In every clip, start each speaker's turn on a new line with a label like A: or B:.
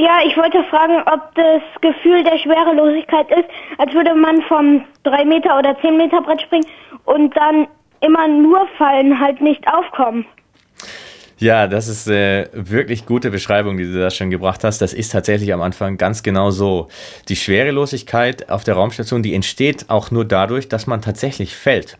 A: Ja, ich wollte fragen, ob das Gefühl der Schwerelosigkeit ist, als würde man vom 3 Meter oder 10 Meter Brett springen und dann immer nur fallen, halt nicht aufkommen.
B: Ja, das ist äh, wirklich gute Beschreibung, die du da schon gebracht hast. Das ist tatsächlich am Anfang ganz genau so. Die Schwerelosigkeit auf der Raumstation, die entsteht auch nur dadurch, dass man tatsächlich fällt.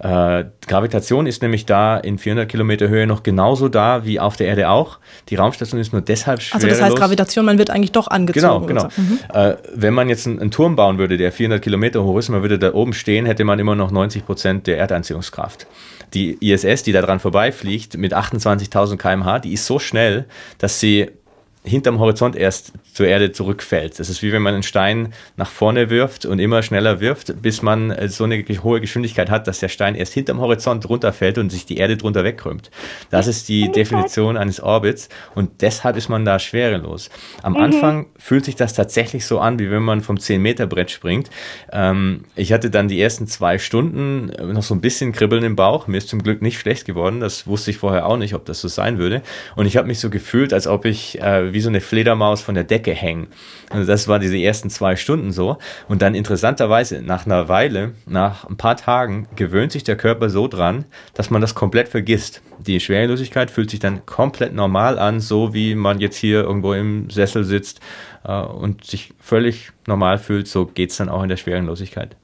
B: Äh, Gravitation ist nämlich da in 400 Kilometer Höhe noch genauso da wie auf der Erde auch. Die Raumstation ist nur deshalb schwerelos.
C: Also das heißt Gravitation, man wird eigentlich doch angezogen.
B: Genau, genau. So. Mhm. Äh, wenn man jetzt einen, einen, Turm bauen würde, der 400 Kilometer hoch ist, man würde da oben stehen, hätte man immer noch 90 Prozent der Erdanziehungskraft. Die ISS, die da dran vorbeifliegt, mit 28.000 kmh, die ist so schnell, dass sie hinterm Horizont erst zur Erde zurückfällt. Das ist wie wenn man einen Stein nach vorne wirft und immer schneller wirft, bis man äh, so eine hohe Geschwindigkeit hat, dass der Stein erst hinterm Horizont runterfällt und sich die Erde drunter wegkrümmt. Das ist die Definition eines Orbits und deshalb ist man da schwerelos. Am mhm. Anfang fühlt sich das tatsächlich so an, wie wenn man vom 10-Meter-Brett springt. Ähm, ich hatte dann die ersten zwei Stunden äh, noch so ein bisschen Kribbeln im Bauch. Mir ist zum Glück nicht schlecht geworden. Das wusste ich vorher auch nicht, ob das so sein würde. Und ich habe mich so gefühlt, als ob ich äh, wie so eine Fledermaus von der Decke hänge. Also das war diese ersten zwei Stunden so. Und dann interessanterweise, nach einer Weile, nach ein paar Tagen, gewöhnt sich der Körper so dran, dass man das komplett vergisst. Die Schwerelosigkeit fühlt sich dann komplett normal an, so wie man jetzt hier irgendwo im Sessel sitzt äh, und sich völlig normal fühlt. So geht es dann auch in der Schwerelosigkeit.